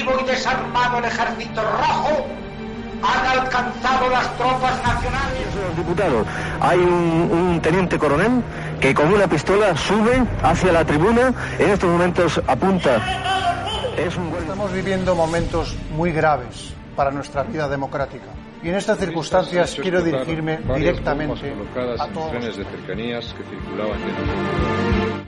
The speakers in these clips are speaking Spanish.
reactivo y desarmado el ejército rojo, han alcanzado las tropas nacionales. Diputado, hay un, un, teniente coronel que con una pistola sube hacia la tribuna, en estos momentos apunta. Es un... Estamos viviendo momentos muy graves para nuestra vida democrática. Y en estas circunstancias quiero dirigirme directamente a todos. de cercanías que circulaban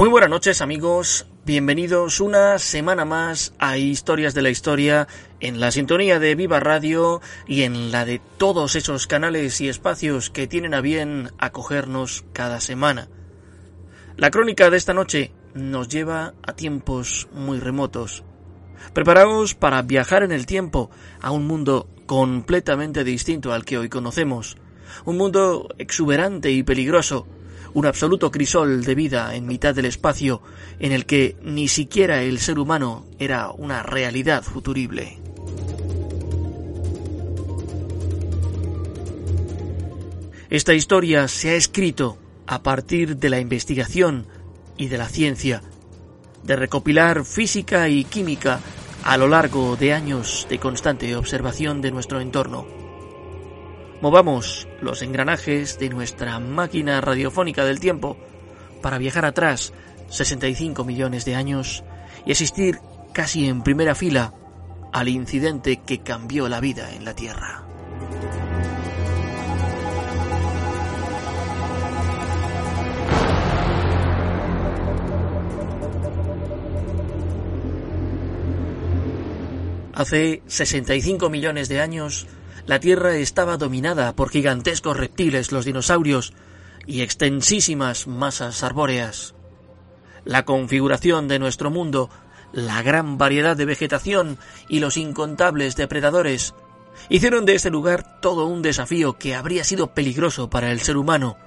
Muy buenas noches amigos, bienvenidos una semana más a Historias de la Historia en la sintonía de Viva Radio y en la de todos esos canales y espacios que tienen a bien acogernos cada semana. La crónica de esta noche nos lleva a tiempos muy remotos. Preparaos para viajar en el tiempo a un mundo completamente distinto al que hoy conocemos, un mundo exuberante y peligroso, un absoluto crisol de vida en mitad del espacio en el que ni siquiera el ser humano era una realidad futurible. Esta historia se ha escrito a partir de la investigación y de la ciencia, de recopilar física y química a lo largo de años de constante observación de nuestro entorno. Movamos los engranajes de nuestra máquina radiofónica del tiempo para viajar atrás 65 millones de años y asistir casi en primera fila al incidente que cambió la vida en la Tierra. Hace 65 millones de años, la Tierra estaba dominada por gigantescos reptiles, los dinosaurios, y extensísimas masas arbóreas. La configuración de nuestro mundo, la gran variedad de vegetación y los incontables depredadores hicieron de este lugar todo un desafío que habría sido peligroso para el ser humano,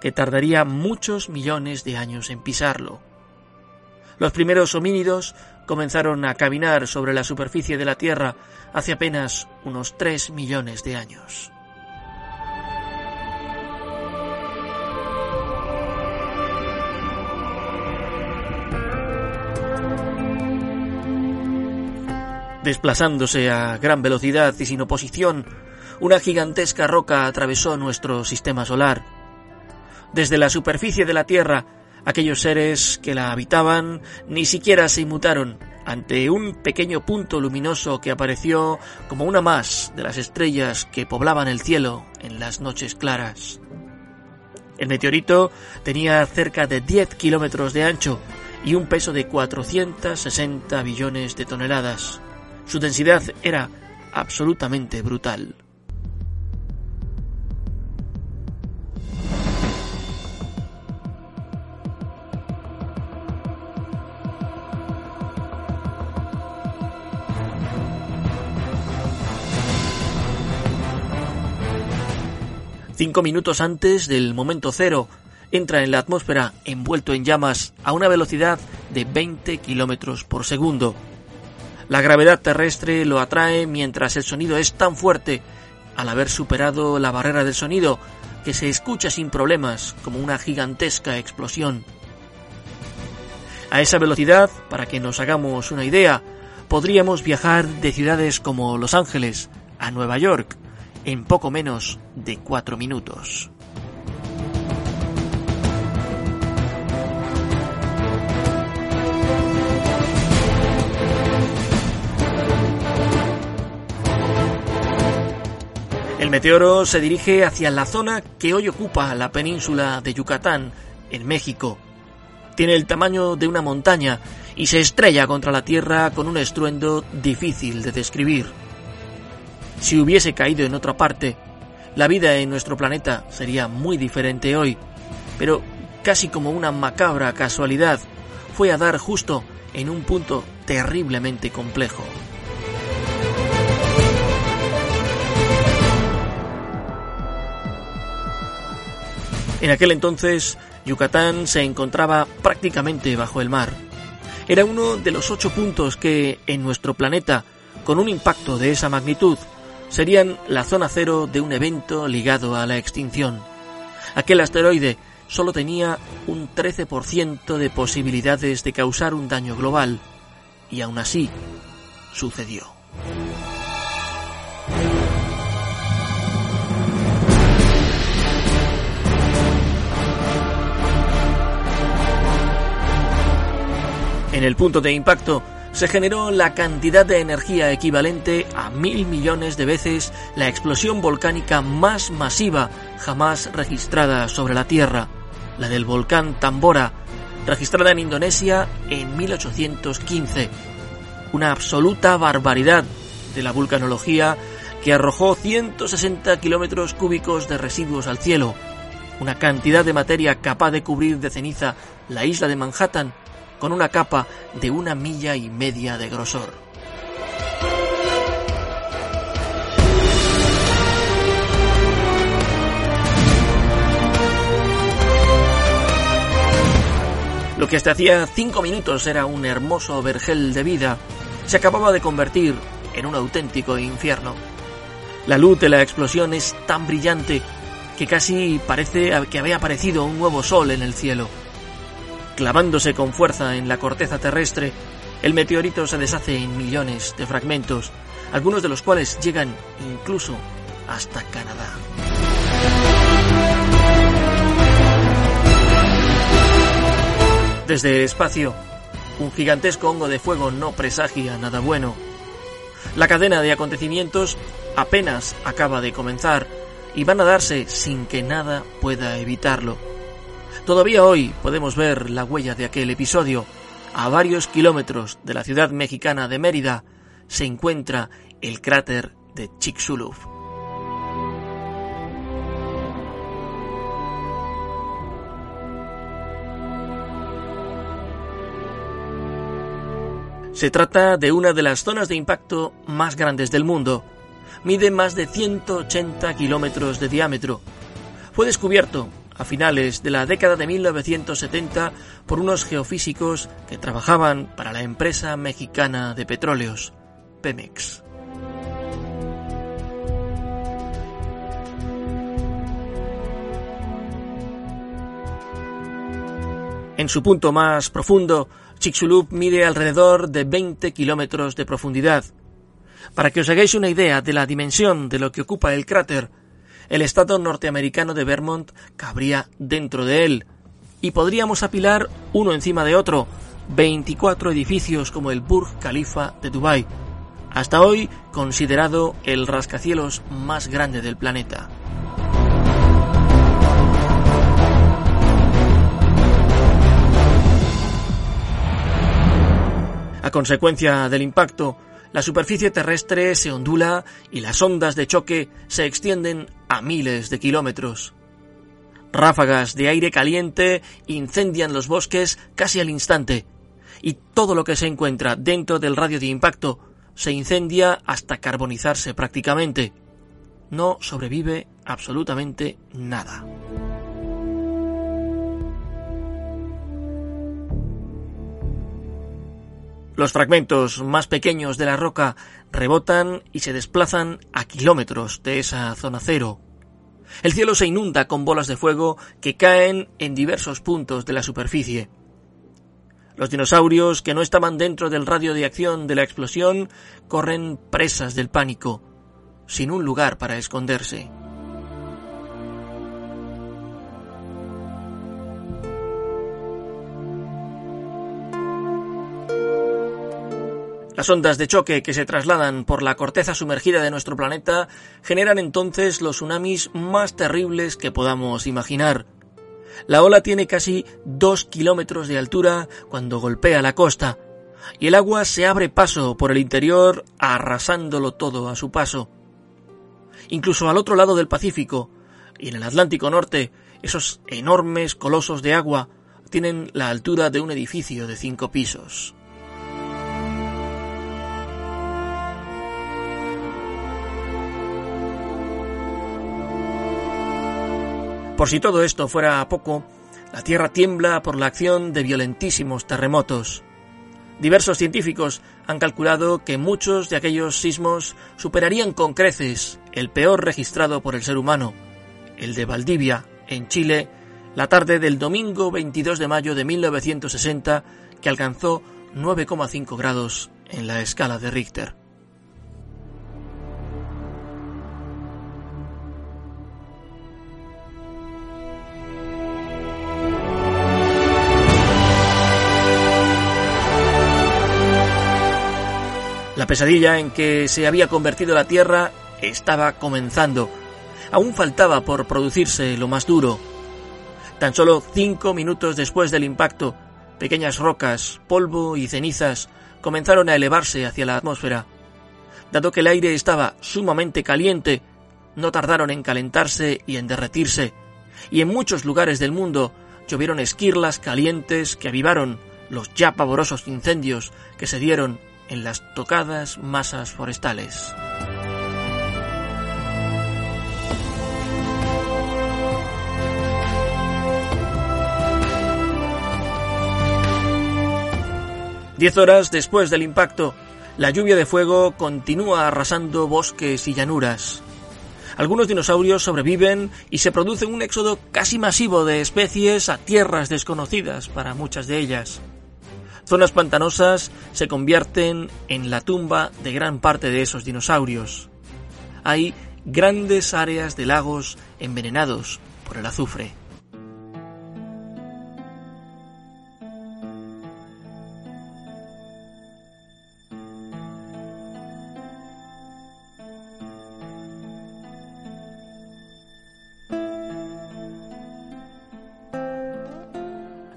que tardaría muchos millones de años en pisarlo. Los primeros homínidos comenzaron a caminar sobre la superficie de la Tierra hace apenas unos 3 millones de años. Desplazándose a gran velocidad y sin oposición, una gigantesca roca atravesó nuestro sistema solar. Desde la superficie de la Tierra, aquellos seres que la habitaban ni siquiera se inmutaron ante un pequeño punto luminoso que apareció como una más de las estrellas que poblaban el cielo en las noches claras. El meteorito tenía cerca de 10 kilómetros de ancho y un peso de 460 billones de toneladas. Su densidad era absolutamente brutal. Cinco minutos antes del momento cero, entra en la atmósfera envuelto en llamas a una velocidad de 20 kilómetros por segundo. La gravedad terrestre lo atrae mientras el sonido es tan fuerte, al haber superado la barrera del sonido, que se escucha sin problemas como una gigantesca explosión. A esa velocidad, para que nos hagamos una idea, podríamos viajar de ciudades como Los Ángeles a Nueva York, en poco menos de cuatro minutos. El meteoro se dirige hacia la zona que hoy ocupa la península de Yucatán, en México. Tiene el tamaño de una montaña y se estrella contra la Tierra con un estruendo difícil de describir. Si hubiese caído en otra parte, la vida en nuestro planeta sería muy diferente hoy, pero casi como una macabra casualidad, fue a dar justo en un punto terriblemente complejo. En aquel entonces, Yucatán se encontraba prácticamente bajo el mar. Era uno de los ocho puntos que, en nuestro planeta, con un impacto de esa magnitud, serían la zona cero de un evento ligado a la extinción. Aquel asteroide solo tenía un 13% de posibilidades de causar un daño global, y aún así sucedió. En el punto de impacto se generó la cantidad de energía equivalente a mil millones de veces la explosión volcánica más masiva jamás registrada sobre la Tierra, la del volcán Tambora, registrada en Indonesia en 1815. Una absoluta barbaridad de la vulcanología que arrojó 160 kilómetros cúbicos de residuos al cielo, una cantidad de materia capaz de cubrir de ceniza la isla de Manhattan con una capa de una milla y media de grosor. Lo que hasta hacía cinco minutos era un hermoso vergel de vida, se acababa de convertir en un auténtico infierno. La luz de la explosión es tan brillante que casi parece que había aparecido un nuevo sol en el cielo. Clavándose con fuerza en la corteza terrestre, el meteorito se deshace en millones de fragmentos, algunos de los cuales llegan incluso hasta Canadá. Desde el espacio, un gigantesco hongo de fuego no presagia nada bueno. La cadena de acontecimientos apenas acaba de comenzar y van a darse sin que nada pueda evitarlo. Todavía hoy podemos ver la huella de aquel episodio. A varios kilómetros de la ciudad mexicana de Mérida se encuentra el cráter de Chicxulub. Se trata de una de las zonas de impacto más grandes del mundo. Mide más de 180 kilómetros de diámetro. Fue descubierto a finales de la década de 1970 por unos geofísicos que trabajaban para la empresa mexicana de petróleos, Pemex. En su punto más profundo, Chicxulub mide alrededor de 20 kilómetros de profundidad. Para que os hagáis una idea de la dimensión de lo que ocupa el cráter, el estado norteamericano de Vermont cabría dentro de él, y podríamos apilar uno encima de otro 24 edificios como el Burj Khalifa de Dubái, hasta hoy considerado el rascacielos más grande del planeta. A consecuencia del impacto, la superficie terrestre se ondula y las ondas de choque se extienden a miles de kilómetros. Ráfagas de aire caliente incendian los bosques casi al instante, y todo lo que se encuentra dentro del radio de impacto se incendia hasta carbonizarse prácticamente. No sobrevive absolutamente nada. Los fragmentos más pequeños de la roca rebotan y se desplazan a kilómetros de esa zona cero. El cielo se inunda con bolas de fuego que caen en diversos puntos de la superficie. Los dinosaurios que no estaban dentro del radio de acción de la explosión corren presas del pánico, sin un lugar para esconderse. Las ondas de choque que se trasladan por la corteza sumergida de nuestro planeta generan entonces los tsunamis más terribles que podamos imaginar. La ola tiene casi dos kilómetros de altura cuando golpea la costa, y el agua se abre paso por el interior arrasándolo todo a su paso. Incluso al otro lado del Pacífico y en el Atlántico Norte, esos enormes colosos de agua tienen la altura de un edificio de cinco pisos. Por si todo esto fuera poco, la Tierra tiembla por la acción de violentísimos terremotos. Diversos científicos han calculado que muchos de aquellos sismos superarían con creces el peor registrado por el ser humano, el de Valdivia, en Chile, la tarde del domingo 22 de mayo de 1960, que alcanzó 9,5 grados en la escala de Richter. La pesadilla en que se había convertido la Tierra estaba comenzando. Aún faltaba por producirse lo más duro. Tan solo cinco minutos después del impacto, pequeñas rocas, polvo y cenizas comenzaron a elevarse hacia la atmósfera. Dado que el aire estaba sumamente caliente, no tardaron en calentarse y en derretirse, y en muchos lugares del mundo llovieron esquirlas calientes que avivaron los ya pavorosos incendios que se dieron en las tocadas masas forestales. Diez horas después del impacto, la lluvia de fuego continúa arrasando bosques y llanuras. Algunos dinosaurios sobreviven y se produce un éxodo casi masivo de especies a tierras desconocidas para muchas de ellas. Zonas pantanosas se convierten en la tumba de gran parte de esos dinosaurios. Hay grandes áreas de lagos envenenados por el azufre.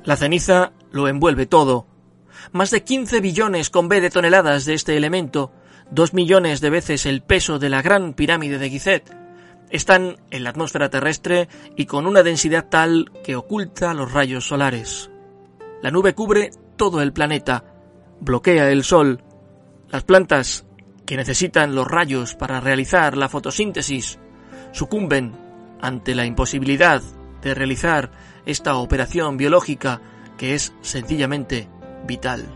La ceniza lo envuelve todo, más de 15 billones con B de toneladas de este elemento, dos millones de veces el peso de la gran pirámide de Gizet, están en la atmósfera terrestre y con una densidad tal que oculta los rayos solares. La nube cubre todo el planeta, bloquea el sol. Las plantas, que necesitan los rayos para realizar la fotosíntesis, sucumben ante la imposibilidad de realizar esta operación biológica que es sencillamente vital.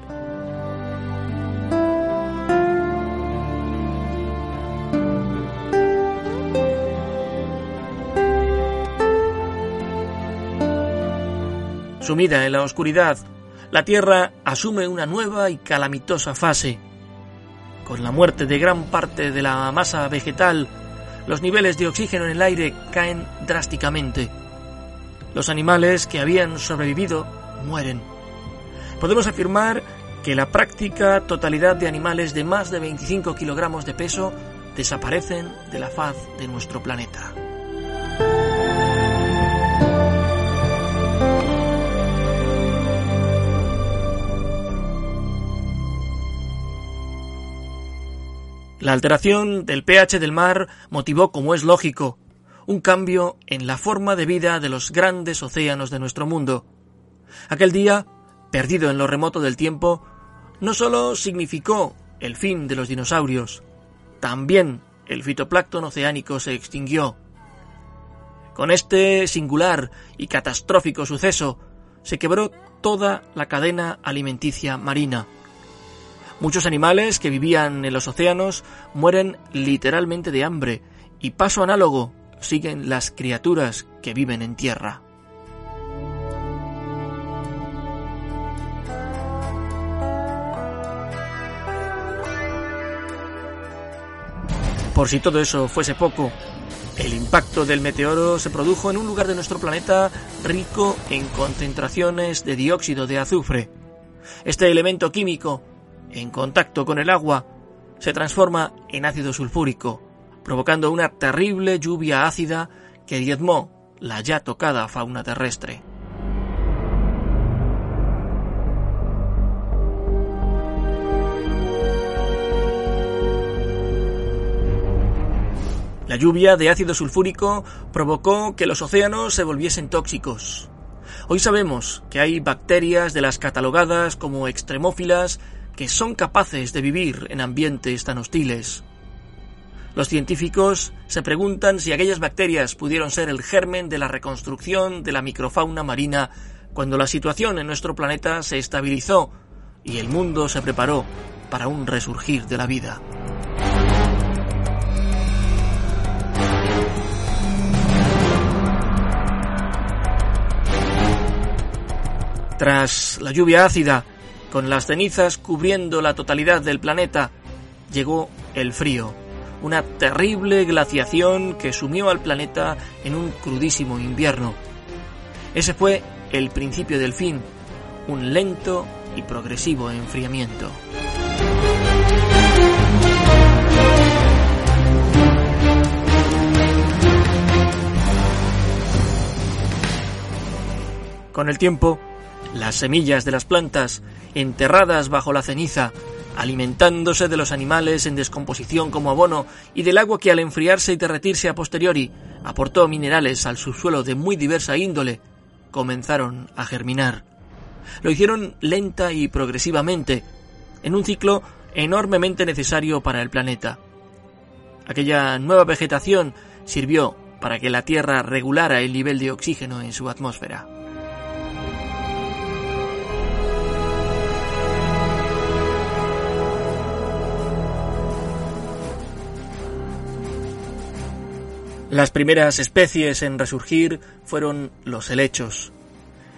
Sumida en la oscuridad, la Tierra asume una nueva y calamitosa fase. Con la muerte de gran parte de la masa vegetal, los niveles de oxígeno en el aire caen drásticamente. Los animales que habían sobrevivido mueren podemos afirmar que la práctica totalidad de animales de más de 25 kilogramos de peso desaparecen de la faz de nuestro planeta. La alteración del pH del mar motivó, como es lógico, un cambio en la forma de vida de los grandes océanos de nuestro mundo. Aquel día perdido en lo remoto del tiempo, no solo significó el fin de los dinosaurios, también el fitoplancton oceánico se extinguió. Con este singular y catastrófico suceso se quebró toda la cadena alimenticia marina. Muchos animales que vivían en los océanos mueren literalmente de hambre y paso análogo siguen las criaturas que viven en tierra. Por si todo eso fuese poco, el impacto del meteoro se produjo en un lugar de nuestro planeta rico en concentraciones de dióxido de azufre. Este elemento químico, en contacto con el agua, se transforma en ácido sulfúrico, provocando una terrible lluvia ácida que diezmó la ya tocada fauna terrestre. La lluvia de ácido sulfúrico provocó que los océanos se volviesen tóxicos. Hoy sabemos que hay bacterias de las catalogadas como extremófilas que son capaces de vivir en ambientes tan hostiles. Los científicos se preguntan si aquellas bacterias pudieron ser el germen de la reconstrucción de la microfauna marina cuando la situación en nuestro planeta se estabilizó y el mundo se preparó para un resurgir de la vida. Tras la lluvia ácida, con las cenizas cubriendo la totalidad del planeta, llegó el frío, una terrible glaciación que sumió al planeta en un crudísimo invierno. Ese fue el principio del fin, un lento y progresivo enfriamiento. Con el tiempo, las semillas de las plantas, enterradas bajo la ceniza, alimentándose de los animales en descomposición como abono y del agua que al enfriarse y derretirse a posteriori aportó minerales al subsuelo de muy diversa índole, comenzaron a germinar. Lo hicieron lenta y progresivamente, en un ciclo enormemente necesario para el planeta. Aquella nueva vegetación sirvió para que la Tierra regulara el nivel de oxígeno en su atmósfera. Las primeras especies en resurgir fueron los helechos.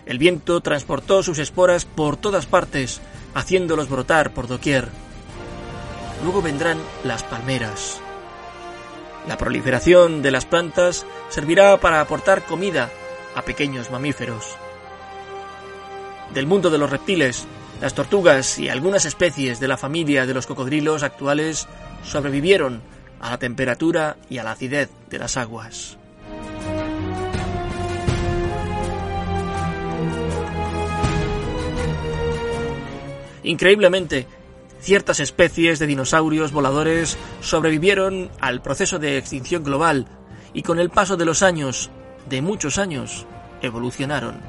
El viento transportó sus esporas por todas partes, haciéndolos brotar por doquier. Luego vendrán las palmeras. La proliferación de las plantas servirá para aportar comida a pequeños mamíferos. Del mundo de los reptiles, las tortugas y algunas especies de la familia de los cocodrilos actuales sobrevivieron a la temperatura y a la acidez de las aguas. Increíblemente, ciertas especies de dinosaurios voladores sobrevivieron al proceso de extinción global y con el paso de los años, de muchos años, evolucionaron.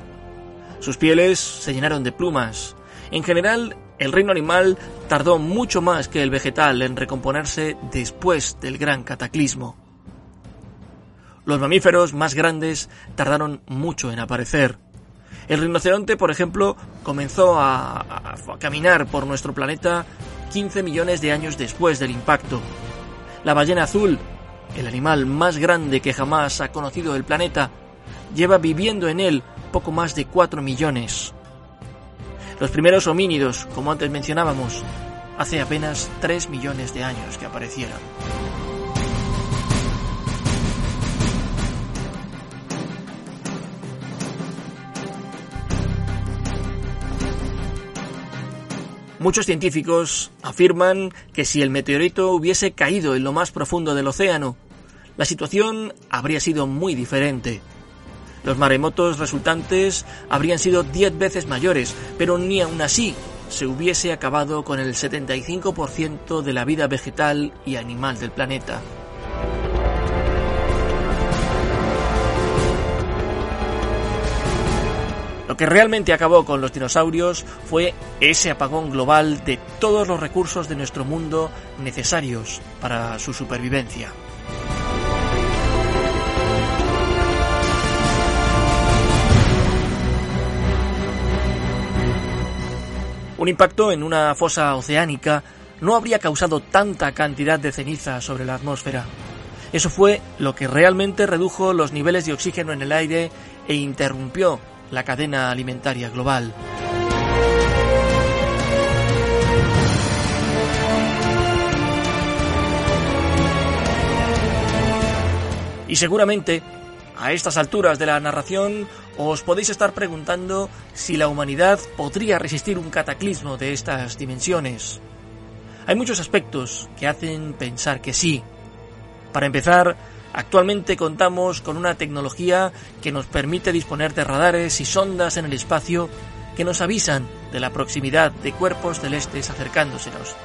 Sus pieles se llenaron de plumas. En general, el reino animal tardó mucho más que el vegetal en recomponerse después del gran cataclismo. Los mamíferos más grandes tardaron mucho en aparecer. El rinoceronte, por ejemplo, comenzó a, caminar por nuestro planeta 15 millones de años después del impacto. La ballena azul, el animal más grande que jamás ha conocido el planeta, lleva viviendo en él poco más de 4 millones. Los primeros homínidos, como antes mencionábamos, hace apenas 3 millones de años que aparecieron. Muchos científicos afirman que si el meteorito hubiese caído en lo más profundo del océano, la situación habría sido muy diferente. Los maremotos resultantes habrían sido 10 veces mayores, pero ni aun así se hubiese acabado con el 75% de la vida vegetal y animal del planeta. Lo que realmente acabó con los dinosaurios fue ese apagón global de todos los recursos de nuestro mundo necesarios para su supervivencia. Un impacto en una fosa oceánica no habría causado tanta cantidad de ceniza sobre la atmósfera. Eso fue lo que realmente redujo los niveles de oxígeno en el aire e interrumpió la cadena alimentaria global. Y seguramente a estas alturas de la narración os podéis estar preguntando si la humanidad podría resistir un cataclismo de estas dimensiones. Hay muchos aspectos que hacen pensar que sí. Para empezar, actualmente contamos con una tecnología que nos permite disponer de radares y sondas en el espacio que nos avisan de la proximidad de cuerpos celestes acercándosenos.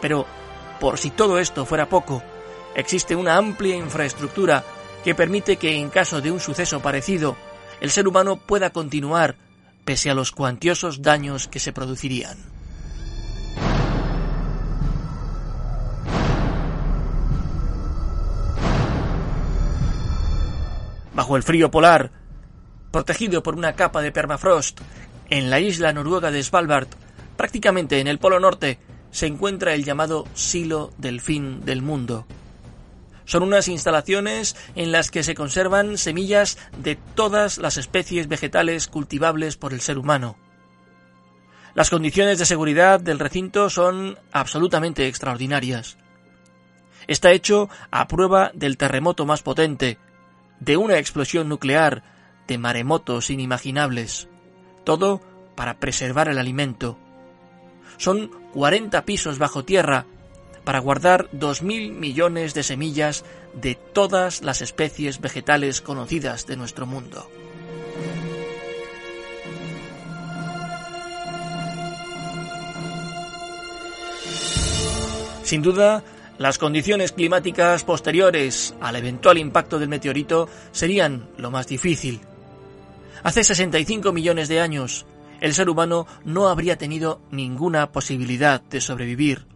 Pero, por si todo esto fuera poco, existe una amplia infraestructura que permite que en caso de un suceso parecido, el ser humano pueda continuar pese a los cuantiosos daños que se producirían. Bajo el frío polar, protegido por una capa de permafrost, en la isla noruega de Svalbard, prácticamente en el Polo Norte, se encuentra el llamado Silo del Fin del Mundo, son unas instalaciones en las que se conservan semillas de todas las especies vegetales cultivables por el ser humano. Las condiciones de seguridad del recinto son absolutamente extraordinarias. Está hecho a prueba del terremoto más potente, de una explosión nuclear, de maremotos inimaginables. Todo para preservar el alimento. Son 40 pisos bajo tierra para guardar 2.000 millones de semillas de todas las especies vegetales conocidas de nuestro mundo. Sin duda, las condiciones climáticas posteriores al eventual impacto del meteorito serían lo más difícil. Hace 65 millones de años, el ser humano no habría tenido ninguna posibilidad de sobrevivir.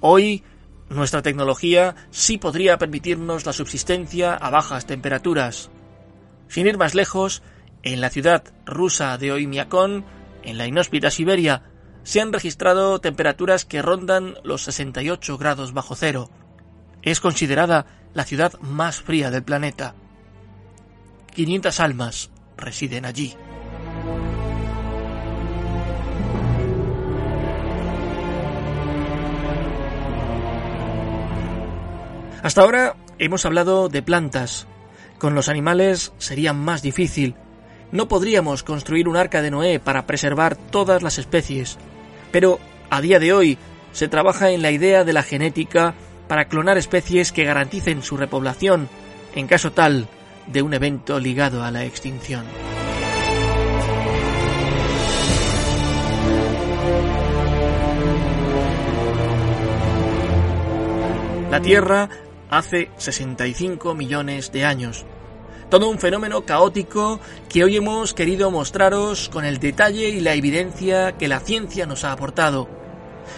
Hoy, nuestra tecnología sí podría permitirnos la subsistencia a bajas temperaturas. Sin ir más lejos, en la ciudad rusa de Oymyakon, en la inhóspita Siberia, se han registrado temperaturas que rondan los 68 grados bajo cero. Es considerada la ciudad más fría del planeta. 500 almas residen allí. Hasta ahora hemos hablado de plantas. Con los animales sería más difícil. No podríamos construir un arca de Noé para preservar todas las especies. Pero a día de hoy se trabaja en la idea de la genética para clonar especies que garanticen su repoblación en caso tal de un evento ligado a la extinción. La Tierra hace 65 millones de años. Todo un fenómeno caótico que hoy hemos querido mostraros con el detalle y la evidencia que la ciencia nos ha aportado.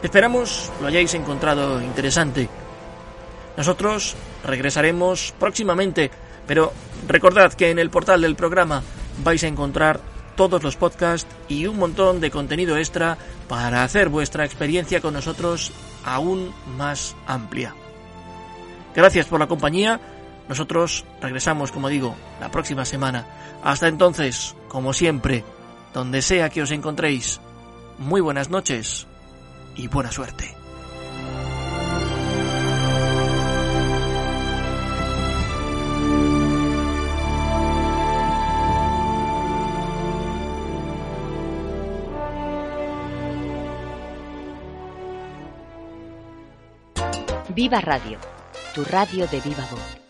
Esperamos lo hayáis encontrado interesante. Nosotros regresaremos próximamente, pero recordad que en el portal del programa vais a encontrar todos los podcasts y un montón de contenido extra para hacer vuestra experiencia con nosotros aún más amplia. Gracias por la compañía. Nosotros regresamos, como digo, la próxima semana. Hasta entonces, como siempre, donde sea que os encontréis, muy buenas noches y buena suerte. Viva Radio tu radio de viva voz.